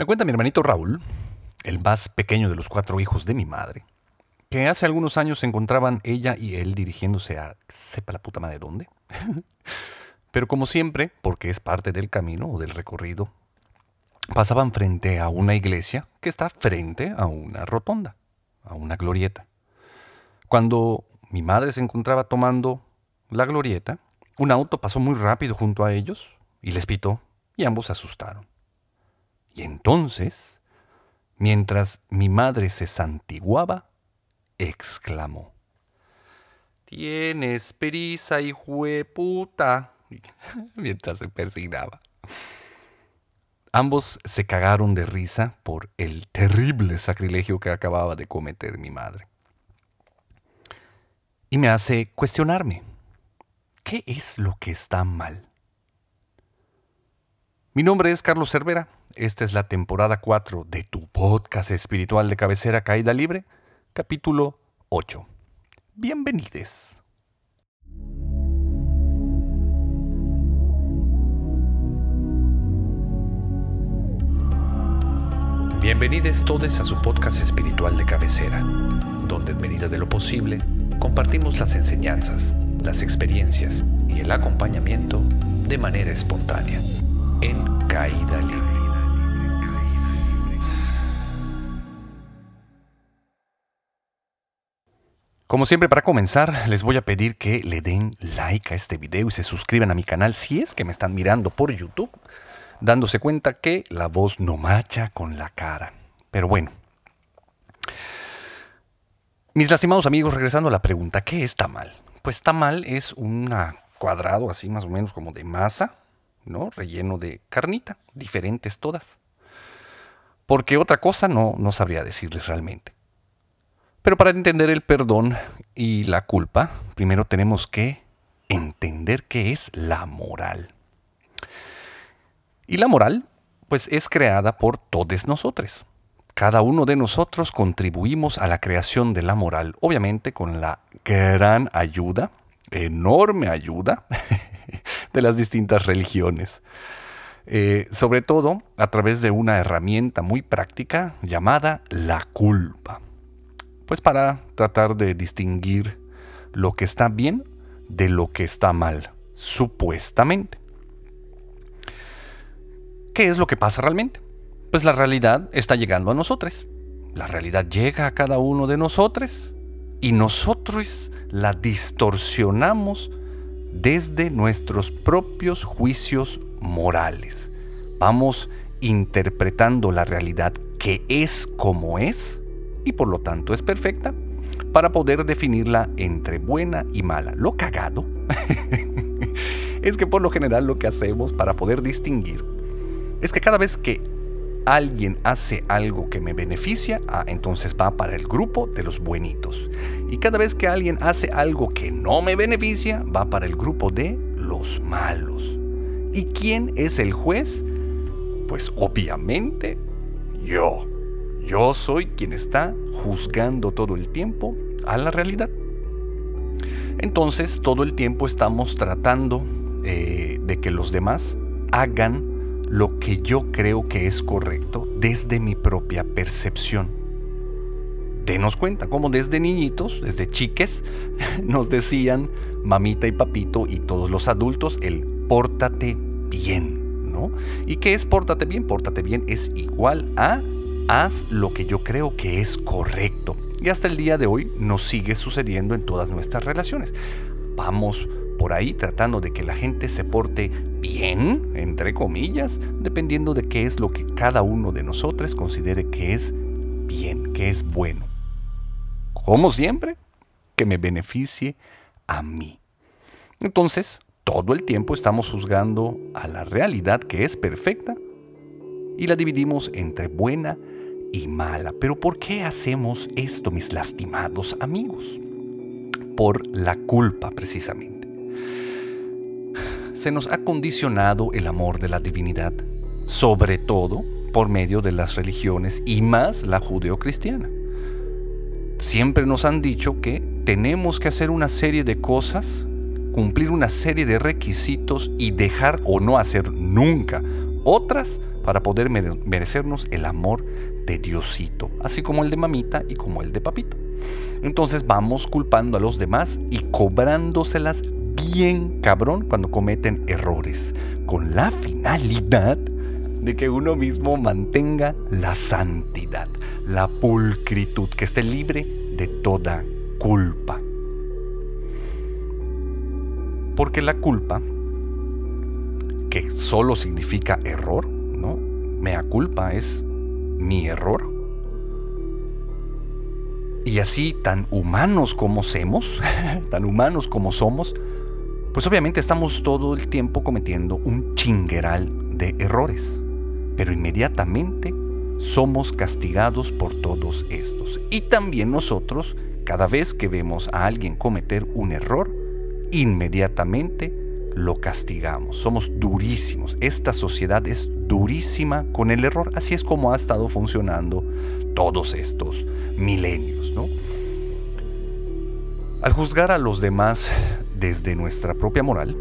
Me cuenta mi hermanito Raúl, el más pequeño de los cuatro hijos de mi madre, que hace algunos años se encontraban ella y él dirigiéndose a sepa la puta madre dónde. Pero como siempre, porque es parte del camino o del recorrido, pasaban frente a una iglesia que está frente a una rotonda, a una glorieta. Cuando mi madre se encontraba tomando la glorieta, un auto pasó muy rápido junto a ellos y les pitó y ambos se asustaron. Y entonces, mientras mi madre se santiguaba, exclamó. Tienes prisa, hijo de puta. mientras se persignaba. Ambos se cagaron de risa por el terrible sacrilegio que acababa de cometer mi madre. Y me hace cuestionarme, ¿qué es lo que está mal? Mi nombre es Carlos Cervera, esta es la temporada 4 de tu podcast espiritual de cabecera Caída Libre, capítulo 8. Bienvenidos. Bienvenidos todos a su podcast espiritual de cabecera, donde en medida de lo posible compartimos las enseñanzas, las experiencias y el acompañamiento de manera espontánea, en caída libre. Como siempre, para comenzar, les voy a pedir que le den like a este video y se suscriban a mi canal si es que me están mirando por YouTube dándose cuenta que la voz no macha con la cara. Pero bueno. Mis lastimados amigos, regresando a la pregunta, ¿qué está mal? Pues tamal es un cuadrado así más o menos como de masa, ¿no? Relleno de carnita, diferentes todas. Porque otra cosa no, no sabría decirles realmente. Pero para entender el perdón y la culpa, primero tenemos que entender qué es la moral. Y la moral, pues es creada por todos nosotros. Cada uno de nosotros contribuimos a la creación de la moral, obviamente con la gran ayuda, enorme ayuda, de las distintas religiones. Eh, sobre todo a través de una herramienta muy práctica llamada la culpa. Pues para tratar de distinguir lo que está bien de lo que está mal, supuestamente. ¿Qué es lo que pasa realmente? Pues la realidad está llegando a nosotros. La realidad llega a cada uno de nosotros y nosotros la distorsionamos desde nuestros propios juicios morales. Vamos interpretando la realidad que es como es y por lo tanto es perfecta para poder definirla entre buena y mala. Lo cagado es que por lo general lo que hacemos para poder distinguir es que cada vez que alguien hace algo que me beneficia, ah, entonces va para el grupo de los buenitos. Y cada vez que alguien hace algo que no me beneficia, va para el grupo de los malos. ¿Y quién es el juez? Pues obviamente yo. Yo soy quien está juzgando todo el tiempo a la realidad. Entonces todo el tiempo estamos tratando eh, de que los demás hagan lo que yo creo que es correcto desde mi propia percepción. Denos cuenta como desde niñitos, desde chiques, nos decían mamita y papito y todos los adultos el pórtate bien, ¿no? ¿Y qué es pórtate bien? Pórtate bien es igual a haz lo que yo creo que es correcto. Y hasta el día de hoy nos sigue sucediendo en todas nuestras relaciones. Vamos por ahí tratando de que la gente se porte bien, entre comillas, dependiendo de qué es lo que cada uno de nosotros considere que es bien, que es bueno. Como siempre, que me beneficie a mí. Entonces, todo el tiempo estamos juzgando a la realidad que es perfecta y la dividimos entre buena y mala. Pero ¿por qué hacemos esto, mis lastimados amigos? Por la culpa, precisamente se nos ha condicionado el amor de la divinidad, sobre todo por medio de las religiones y más la judeocristiana. Siempre nos han dicho que tenemos que hacer una serie de cosas, cumplir una serie de requisitos y dejar o no hacer nunca otras para poder merecernos el amor de Diosito, así como el de mamita y como el de papito. Entonces vamos culpando a los demás y cobrándoselas bien cabrón cuando cometen errores, con la finalidad de que uno mismo mantenga la santidad, la pulcritud, que esté libre de toda culpa. Porque la culpa, que solo significa error, ¿no? Mea culpa es mi error. Y así, tan humanos como somos, tan humanos como somos, pues obviamente estamos todo el tiempo cometiendo un chingueral de errores. Pero inmediatamente somos castigados por todos estos. Y también nosotros, cada vez que vemos a alguien cometer un error, inmediatamente lo castigamos. Somos durísimos. Esta sociedad es durísima con el error. Así es como ha estado funcionando todos estos milenios. ¿no? Al juzgar a los demás desde nuestra propia moral,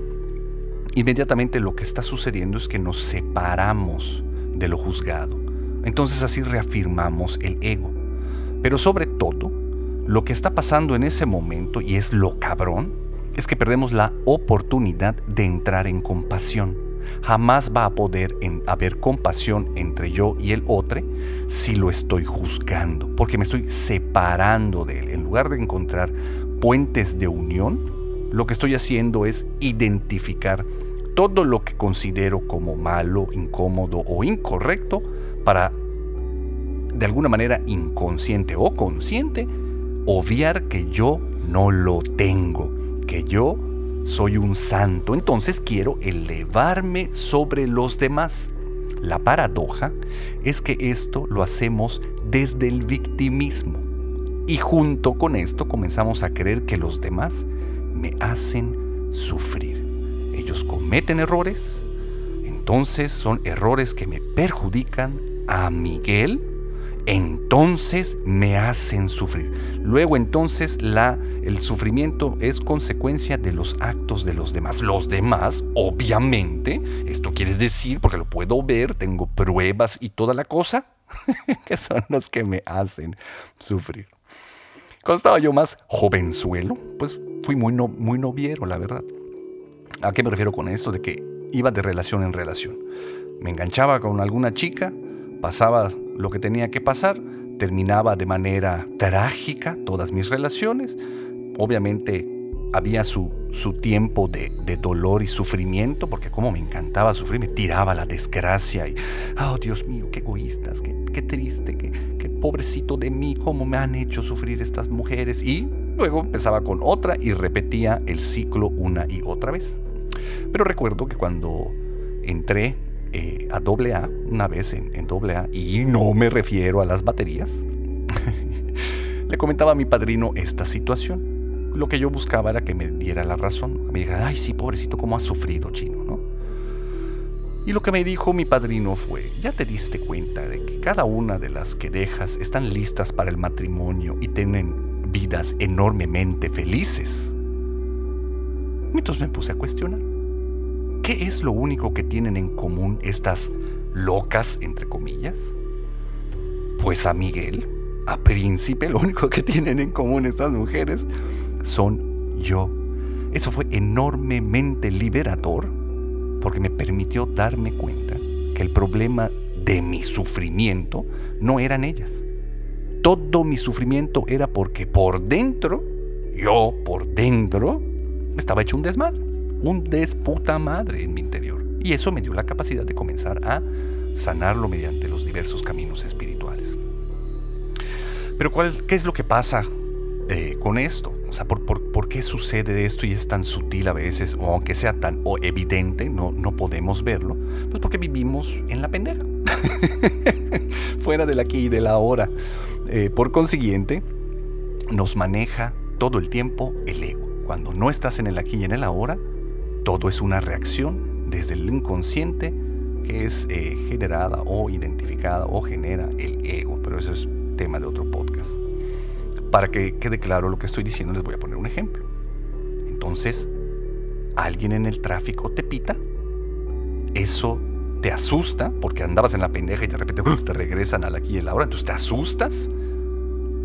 inmediatamente lo que está sucediendo es que nos separamos de lo juzgado. Entonces así reafirmamos el ego. Pero sobre todo, lo que está pasando en ese momento, y es lo cabrón, es que perdemos la oportunidad de entrar en compasión. Jamás va a poder haber compasión entre yo y el otro si lo estoy juzgando, porque me estoy separando de él. En lugar de encontrar puentes de unión, lo que estoy haciendo es identificar todo lo que considero como malo, incómodo o incorrecto para, de alguna manera inconsciente o consciente, obviar que yo no lo tengo que yo soy un santo, entonces quiero elevarme sobre los demás. La paradoja es que esto lo hacemos desde el victimismo y junto con esto comenzamos a creer que los demás me hacen sufrir. Ellos cometen errores, entonces son errores que me perjudican a Miguel entonces me hacen sufrir. Luego entonces la, el sufrimiento es consecuencia de los actos de los demás. Los demás, obviamente, esto quiere decir, porque lo puedo ver, tengo pruebas y toda la cosa, que son los que me hacen sufrir. Cuando estaba yo más jovenzuelo, pues fui muy, no, muy noviero, la verdad. ¿A qué me refiero con esto? De que iba de relación en relación. Me enganchaba con alguna chica, pasaba lo que tenía que pasar, terminaba de manera trágica todas mis relaciones. Obviamente había su, su tiempo de, dolor y sufrimiento, porque como me encantaba sufrir, me tiraba la desgracia y, oh Dios mío, qué egoístas, qué, qué triste, qué, qué pobrecito de mí, cómo me han hecho sufrir estas mujeres. Y luego empezaba con otra y repetía el ciclo una y otra vez. Pero recuerdo que cuando entré eh, a doble A, una vez en, en doble A, y no me refiero a las baterías, le comentaba a mi padrino esta situación. Lo que yo buscaba era que me diera la razón. me dijera, ay, sí, pobrecito, cómo has sufrido, chino, ¿no? Y lo que me dijo mi padrino fue, ya te diste cuenta de que cada una de las que dejas están listas para el matrimonio y tienen vidas enormemente felices. Entonces me puse a cuestionar. ¿Qué es lo único que tienen en común estas locas, entre comillas? Pues a Miguel, a Príncipe, lo único que tienen en común estas mujeres son yo. Eso fue enormemente liberador porque me permitió darme cuenta que el problema de mi sufrimiento no eran ellas. Todo mi sufrimiento era porque por dentro, yo por dentro, estaba hecho un desmadre un desputa madre en mi interior. Y eso me dio la capacidad de comenzar a sanarlo mediante los diversos caminos espirituales. Pero ¿cuál, ¿qué es lo que pasa eh, con esto? O sea, ¿por, qué sucede esto y es tan sutil a veces, o aunque sea tan evidente, no, no podemos verlo? Pues porque vivimos en la pendeja, fuera del aquí y del ahora. Eh, por consiguiente, nos maneja todo el tiempo el ego. Cuando no estás en el aquí y en el ahora, todo es una reacción desde el inconsciente que es eh, generada o identificada o genera el ego, pero eso es tema de otro podcast. Para que quede claro lo que estoy diciendo, les voy a poner un ejemplo. Entonces, alguien en el tráfico te pita, eso te asusta porque andabas en la pendeja y de repente te regresan al aquí y el ahora, entonces te asustas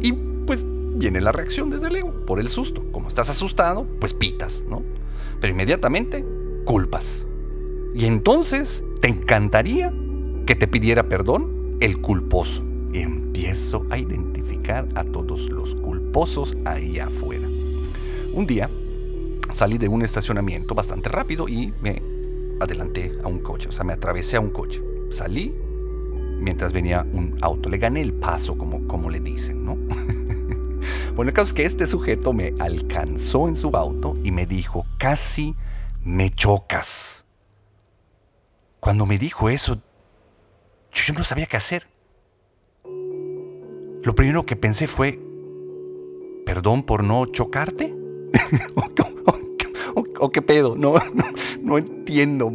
y pues viene la reacción desde el ego por el susto. Como estás asustado, pues pitas, ¿no? Pero inmediatamente culpas. Y entonces te encantaría que te pidiera perdón el culposo. Empiezo a identificar a todos los culposos ahí afuera. Un día salí de un estacionamiento bastante rápido y me adelanté a un coche, o sea, me atravesé a un coche. Salí mientras venía un auto, le gané el paso, como, como le dicen. Bueno, el caso es que este sujeto me alcanzó en su auto y me dijo, casi me chocas. Cuando me dijo eso, yo no sabía qué hacer. Lo primero que pensé fue, ¿perdón por no chocarte? ¿O, qué pedo? No, no, entiendo.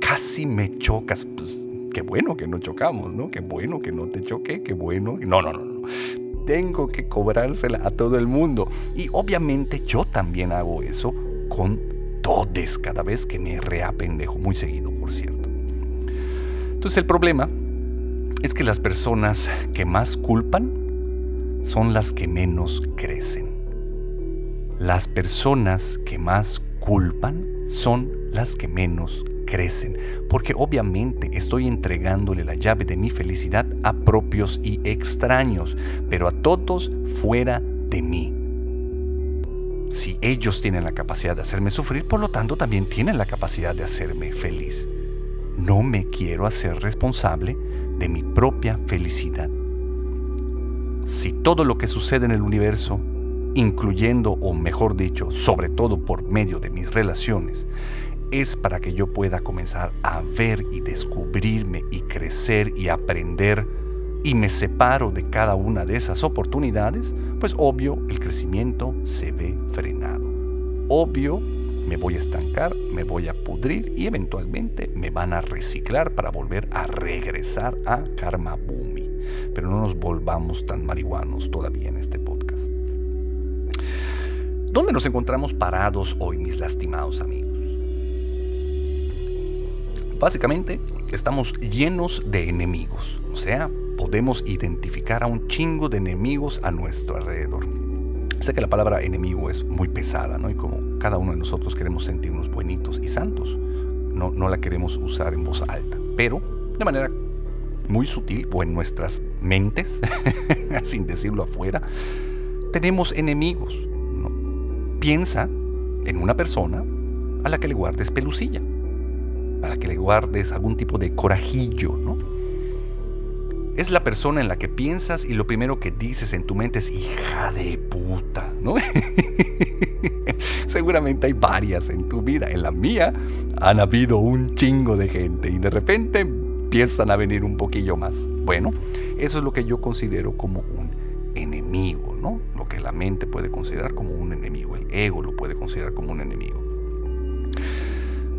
Casi me chocas. Pues qué bueno que no chocamos, ¿no? Qué bueno que no te choqué, qué bueno. No, no, no, no. Tengo que cobrársela a todo el mundo. Y obviamente yo también hago eso con todes cada vez que me reapendejo. Muy seguido, por cierto. Entonces el problema es que las personas que más culpan son las que menos crecen. Las personas que más culpan son las que menos crecen, porque obviamente estoy entregándole la llave de mi felicidad a propios y extraños, pero a todos fuera de mí. Si ellos tienen la capacidad de hacerme sufrir, por lo tanto también tienen la capacidad de hacerme feliz. No me quiero hacer responsable de mi propia felicidad. Si todo lo que sucede en el universo incluyendo, o mejor dicho, sobre todo por medio de mis relaciones, es para que yo pueda comenzar a ver y descubrirme y crecer y aprender y me separo de cada una de esas oportunidades, pues obvio el crecimiento se ve frenado. Obvio me voy a estancar, me voy a pudrir y eventualmente me van a reciclar para volver a regresar a Karma Bumi. Pero no nos volvamos tan marihuanos todavía en este podcast. ¿Dónde nos encontramos parados hoy, mis lastimados amigos? Básicamente, estamos llenos de enemigos, o sea, podemos identificar a un chingo de enemigos a nuestro alrededor. Sé que la palabra enemigo es muy pesada, ¿no? Y como cada uno de nosotros queremos sentirnos buenitos y santos, no, no la queremos usar en voz alta, pero de manera muy sutil o en nuestras mentes, sin decirlo afuera, tenemos enemigos, piensa en una persona a la que le guardes pelucilla, a la que le guardes algún tipo de corajillo, ¿no? Es la persona en la que piensas y lo primero que dices en tu mente es hija de puta, ¿no? Seguramente hay varias en tu vida. En la mía han habido un chingo de gente y de repente empiezan a venir un poquillo más. Bueno, eso es lo que yo considero como un enemigo, ¿no? Lo que la mente puede considerar como un enemigo, el ego lo puede considerar como un enemigo.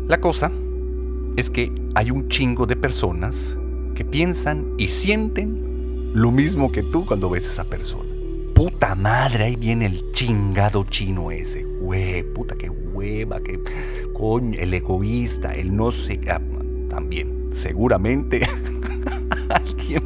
La cosa es que hay un chingo de personas que piensan y sienten lo mismo que tú cuando ves a esa persona. Puta madre, ahí viene el chingado chino ese. Hue, puta, qué hueva, que coño, el egoísta, el no sé, ah, también, seguramente alguien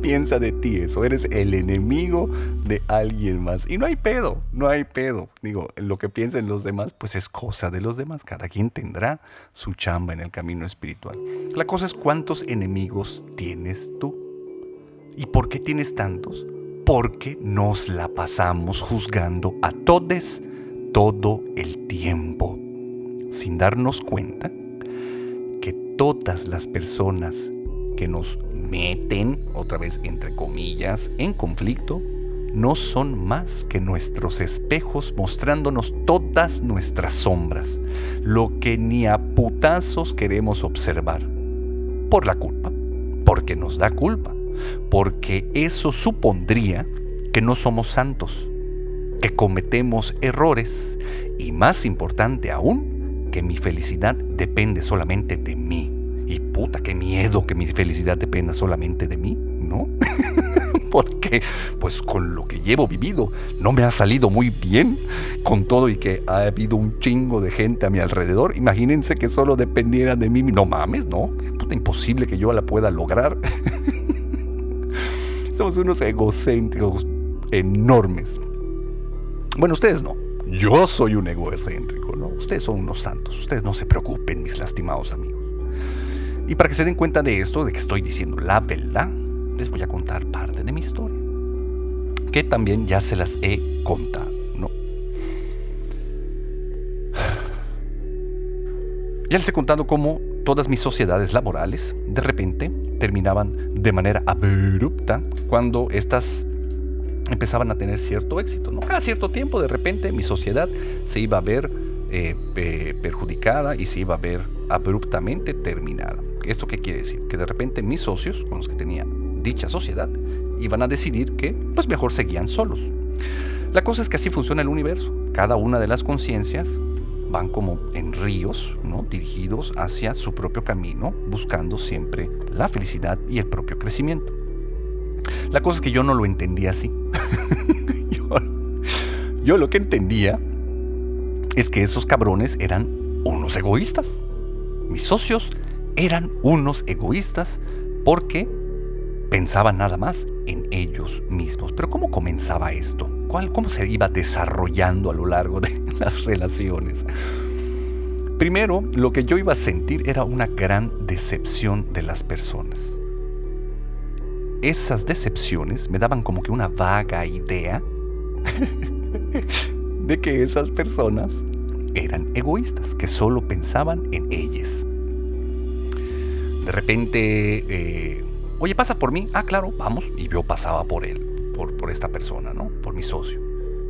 piensa de ti eso, eres el enemigo de alguien más. Y no hay pedo, no hay pedo. Digo, lo que piensen los demás, pues es cosa de los demás. Cada quien tendrá su chamba en el camino espiritual. La cosa es cuántos enemigos tienes tú. ¿Y por qué tienes tantos? Porque nos la pasamos juzgando a todos todo el tiempo, sin darnos cuenta que todas las personas que nos meten, otra vez entre comillas, en conflicto, no son más que nuestros espejos mostrándonos todas nuestras sombras, lo que ni a putazos queremos observar. Por la culpa, porque nos da culpa, porque eso supondría que no somos santos, que cometemos errores y más importante aún, que mi felicidad depende solamente de mí. Y puta, qué miedo que mi felicidad dependa solamente de mí, ¿no? Pues con lo que llevo vivido, no me ha salido muy bien, con todo y que ha habido un chingo de gente a mi alrededor. Imagínense que solo dependiera de mí. No mames, ¿no? resulta imposible que yo la pueda lograr. Somos unos egocéntricos enormes. Bueno, ustedes no. Yo soy un egocéntrico, ¿no? Ustedes son unos santos. Ustedes no se preocupen, mis lastimados amigos. Y para que se den cuenta de esto, de que estoy diciendo la verdad, les voy a contar parte de mi historia. Que también ya se las he contado, ¿no? Ya les he contado cómo todas mis sociedades laborales de repente terminaban de manera abrupta cuando estas empezaban a tener cierto éxito. ¿no? Cada cierto tiempo de repente mi sociedad se iba a ver eh, perjudicada y se iba a ver abruptamente terminada. ¿Esto qué quiere decir? Que de repente mis socios, con los que tenía dicha sociedad, iban a decidir que pues mejor seguían solos. La cosa es que así funciona el universo. Cada una de las conciencias van como en ríos, ¿no? dirigidos hacia su propio camino, buscando siempre la felicidad y el propio crecimiento. La cosa es que yo no lo entendía así. yo, lo que entendía es que esos cabrones eran unos egoístas. Mis socios eran unos egoístas porque pensaban nada más en ellos mismos. Pero ¿cómo comenzaba esto? ¿Cuál, ¿Cómo se iba desarrollando a lo largo de las relaciones? Primero, lo que yo iba a sentir era una gran decepción de las personas esas decepciones me daban como que una vaga idea de que esas personas eran egoístas, que solo pensaban en ellas. De repente, eh, oye, pasa por mí. Ah, claro, vamos. Y yo pasaba por él, por, por esta persona, ¿no? Por mi socio.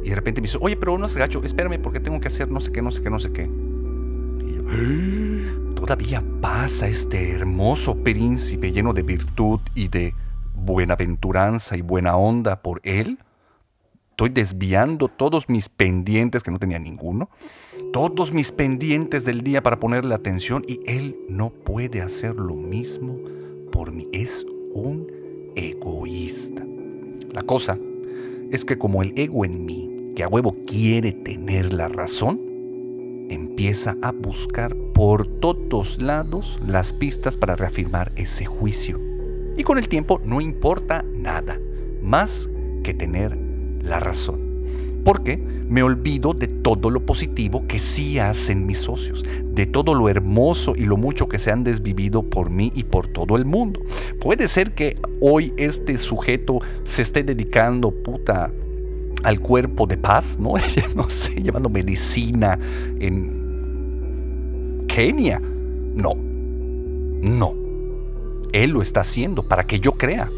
Y de repente me dice, oye, pero no es gacho, espérame, porque tengo que hacer no sé qué, no sé qué, no sé qué. Y yo, ah, todavía pasa este hermoso príncipe lleno de virtud y de buenaventuranza y buena onda por Él. Estoy desviando todos mis pendientes, que no tenía ninguno, todos mis pendientes del día para ponerle atención y Él no puede hacer lo mismo por mí. Es un egoísta. La cosa es que como el ego en mí, que a huevo quiere tener la razón, empieza a buscar por todos lados las pistas para reafirmar ese juicio. Y con el tiempo no importa nada, más que tener la razón. Porque me olvido de todo lo positivo que sí hacen mis socios, de todo lo hermoso y lo mucho que se han desvivido por mí y por todo el mundo. Puede ser que hoy este sujeto se esté dedicando puta al cuerpo de paz, ¿no? no sé, llevando medicina en Kenia. No, no. Él lo está haciendo para que yo crea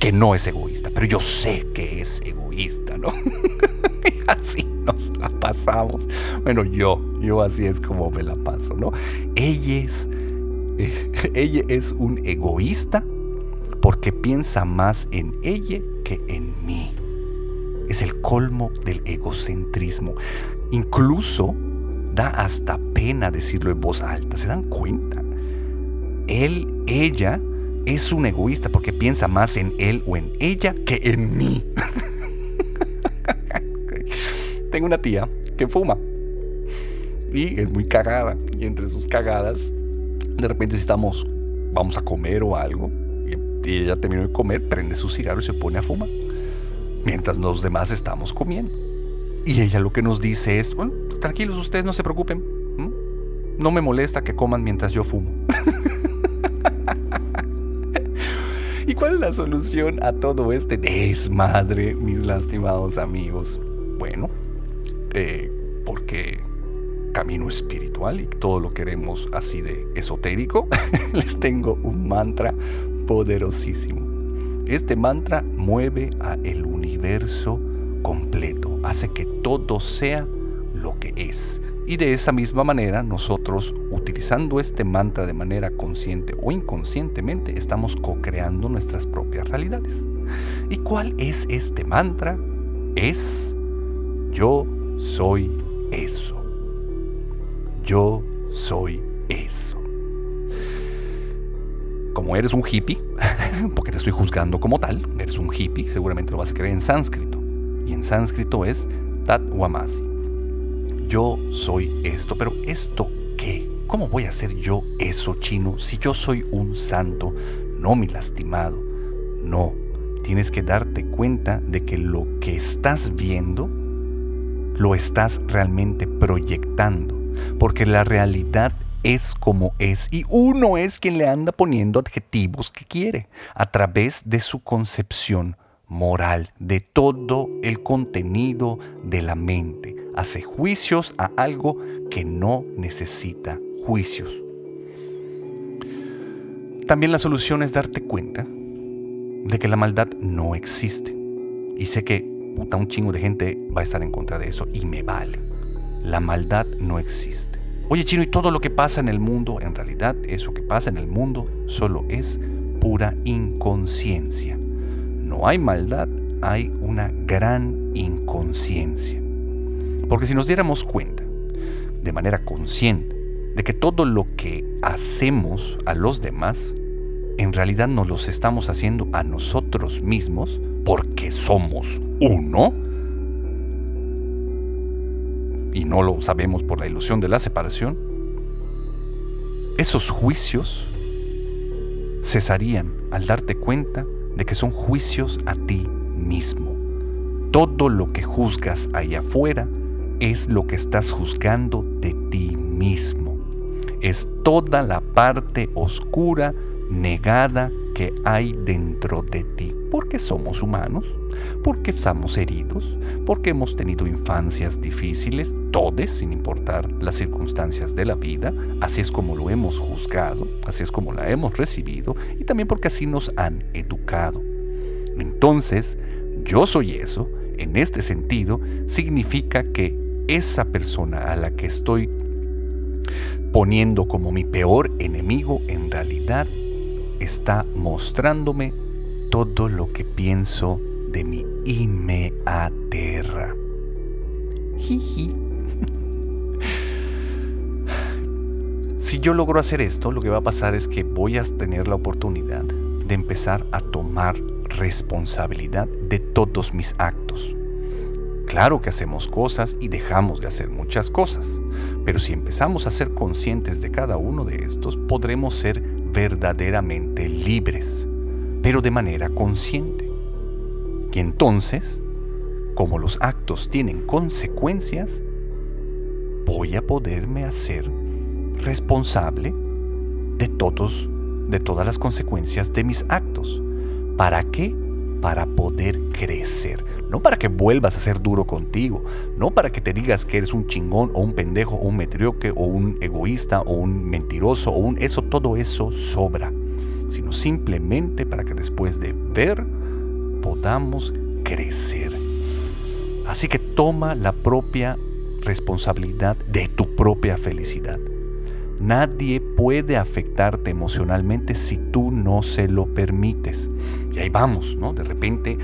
que no es egoísta, pero yo sé que es egoísta, ¿no? así nos la pasamos. Bueno, yo, yo así es como me la paso, ¿no? Ella es, ella es un egoísta porque piensa más en ella que en mí. Es el colmo del egocentrismo. Incluso da hasta pena decirlo en voz alta. ¿Se dan cuenta? Él ella es un egoísta porque piensa más en él o en ella que en mí. Tengo una tía que fuma y es muy cagada. Y entre sus cagadas, de repente si estamos, vamos a comer o algo, y ella terminó de comer, prende su cigarro y se pone a fumar. Mientras los demás estamos comiendo. Y ella lo que nos dice es, bueno, tranquilos ustedes, no se preocupen. No me molesta que coman mientras yo fumo. ¿Y cuál es la solución a todo este desmadre, mis lastimados amigos? Camino espiritual y todo lo queremos así de esotérico, les tengo un mantra poderosísimo. Este mantra mueve a el universo completo, hace que todo sea lo que es. Y de esa misma manera nosotros, utilizando este mantra de manera consciente o inconscientemente, estamos co-creando nuestras propias realidades. ¿Y cuál es este mantra? Es yo soy eso. Yo soy eso. Como eres un hippie, porque te estoy juzgando como tal, eres un hippie, seguramente lo vas a creer en sánscrito. Y en sánscrito es Tat Wamasi yo soy esto, pero ¿esto qué? ¿Cómo voy a hacer yo eso, chino, si yo soy un santo, no mi lastimado? No, tienes que darte cuenta de que lo que estás viendo lo estás realmente proyectando, porque la realidad es como es y uno es quien le anda poniendo adjetivos que quiere a través de su concepción moral, de todo el contenido de la mente. Hace juicios a algo que no necesita juicios. También la solución es darte cuenta de que la maldad no existe. Y sé que puta, un chingo de gente va a estar en contra de eso y me vale. La maldad no existe. Oye chino, y todo lo que pasa en el mundo, en realidad eso que pasa en el mundo solo es pura inconsciencia. No hay maldad, hay una gran inconsciencia. Porque si nos diéramos cuenta, de manera consciente, de que todo lo que hacemos a los demás en realidad nos los estamos haciendo a nosotros mismos porque somos uno y no lo sabemos por la ilusión de la separación, esos juicios cesarían al darte cuenta de que son juicios a ti mismo. Todo lo que juzgas ahí afuera es lo que estás juzgando de ti mismo. Es toda la parte oscura negada que hay dentro de ti. Porque somos humanos, porque estamos heridos, porque hemos tenido infancias difíciles, todos, sin importar las circunstancias de la vida, así es como lo hemos juzgado, así es como la hemos recibido, y también porque así nos han educado. Entonces, yo soy eso, en este sentido, significa que esa persona a la que estoy poniendo como mi peor enemigo en realidad está mostrándome todo lo que pienso de mí y me aterra. Si yo logro hacer esto, lo que va a pasar es que voy a tener la oportunidad de empezar a tomar responsabilidad de todos mis actos. Claro que hacemos cosas y dejamos de hacer muchas cosas, pero si empezamos a ser conscientes de cada uno de estos, podremos ser verdaderamente libres, pero de manera consciente. Y entonces, como los actos tienen consecuencias, voy a poderme hacer responsable de todos de todas las consecuencias de mis actos. ¿Para qué? Para poder crecer. No para que vuelvas a ser duro contigo. No para que te digas que eres un chingón o un pendejo o un metrioque o un egoísta o un mentiroso o un eso, todo eso sobra. Sino simplemente para que después de ver podamos crecer. Así que toma la propia responsabilidad de tu propia felicidad. Nadie puede afectarte emocionalmente si tú no se lo permites. Y ahí vamos, ¿no? De repente,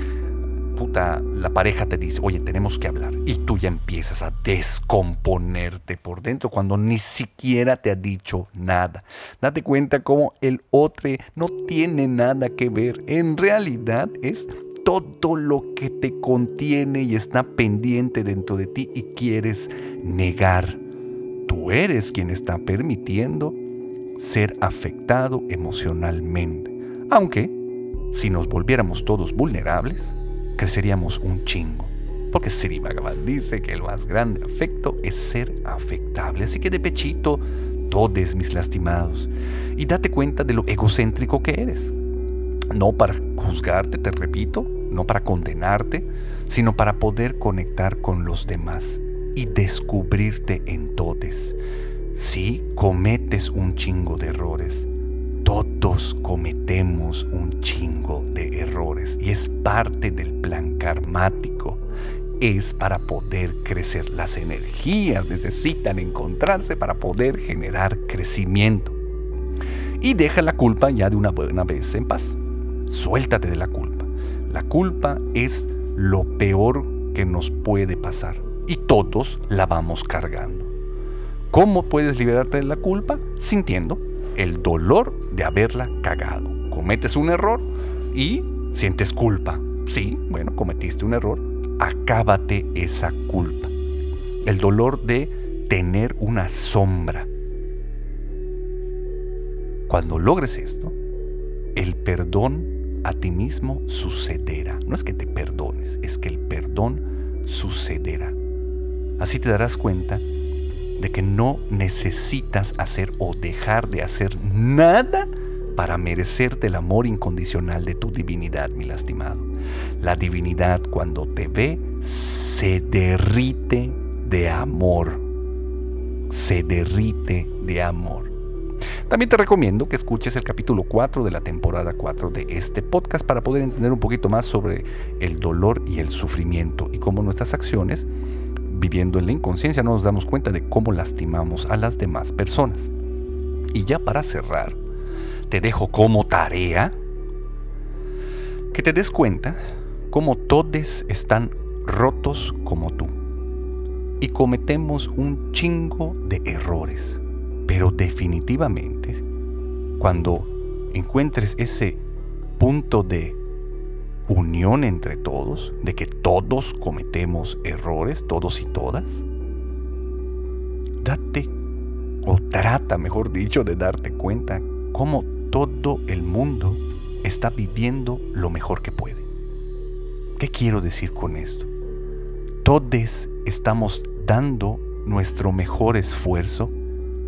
puta, la pareja te dice, oye, tenemos que hablar. Y tú ya empiezas a descomponerte por dentro cuando ni siquiera te ha dicho nada. Date cuenta cómo el otro no tiene nada que ver. En realidad es todo lo que te contiene y está pendiente dentro de ti y quieres negar tú eres quien está permitiendo ser afectado emocionalmente. Aunque, si nos volviéramos todos vulnerables, creceríamos un chingo. Porque Sri Bhagavan dice que el más grande afecto es ser afectable. Así que de pechito, todes mis lastimados. Y date cuenta de lo egocéntrico que eres. No para juzgarte, te repito, no para condenarte, sino para poder conectar con los demás y descubrirte en todes. Si cometes un chingo de errores. Todos cometemos un chingo de errores y es parte del plan karmático. Es para poder crecer. Las energías necesitan encontrarse para poder generar crecimiento. Y deja la culpa ya de una buena vez en paz. Suéltate de la culpa. La culpa es lo peor que nos puede pasar y todos la vamos cargando. ¿Cómo puedes liberarte de la culpa? Sintiendo el dolor de haberla cagado. Cometes un error y sientes culpa. Sí, bueno, cometiste un error. Acábate esa culpa. El dolor de tener una sombra. Cuando logres esto, el perdón a ti mismo sucederá. No es que te perdones, es que el perdón sucederá. Así te darás cuenta de que no necesitas hacer o dejar de hacer nada para merecerte el amor incondicional de tu divinidad, mi lastimado. La divinidad cuando te ve se derrite de amor. Se derrite de amor. También te recomiendo que escuches el capítulo 4 de la temporada 4 de este podcast para poder entender un poquito más sobre el dolor y el sufrimiento y cómo nuestras acciones, viviendo en la inconsciencia, no nos damos cuenta de cómo lastimamos a las demás personas. Y ya para cerrar, te dejo como tarea que te des cuenta cómo todos están rotos como tú y cometemos un chingo de errores pero definitivamente, cuando encuentres ese punto de unión entre todos, de que todos cometemos errores, todos y todas, date o trata, mejor dicho, de darte cuenta cómo todo el mundo está viviendo lo mejor que puede. ¿Qué quiero decir con esto? Todos estamos dando nuestro mejor esfuerzo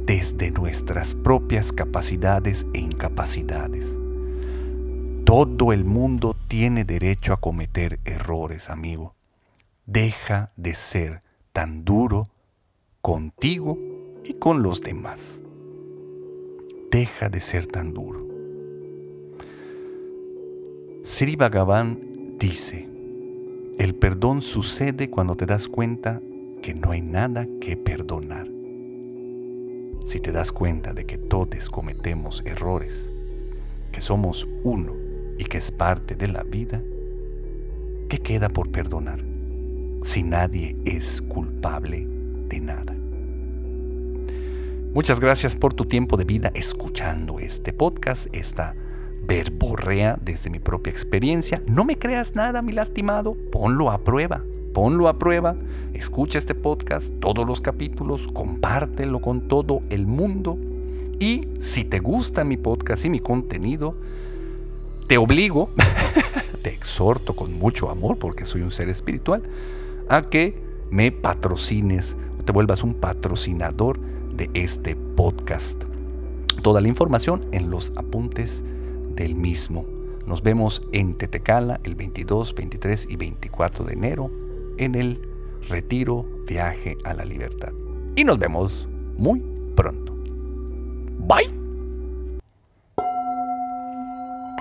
desde nuestras propias capacidades e incapacidades. Todo el mundo tiene derecho a cometer errores, amigo. Deja de ser tan duro contigo y con los demás. Deja de ser tan duro. Sri Bhagavan dice, el perdón sucede cuando te das cuenta que no hay nada que perdonar si te das cuenta de que todos cometemos errores, que somos uno y que es parte de la vida, ¿qué queda por perdonar si nadie es culpable de nada? Muchas gracias por tu tiempo de vida escuchando este podcast, esta verborrea desde mi propia experiencia. No me creas nada, mi lastimado, ponlo a prueba ponlo a prueba, escucha este podcast, todos los capítulos, compártelo con todo el mundo y si te gusta mi podcast y mi contenido, te obligo, te exhorto con mucho amor porque soy un ser espiritual, a que me patrocines, te vuelvas un patrocinador de este podcast. Toda la información en los apuntes del mismo. Nos vemos en Tetecala el 22, 23 y 24 de enero en el retiro Viaje a la Libertad. Y nos vemos muy pronto. Bye.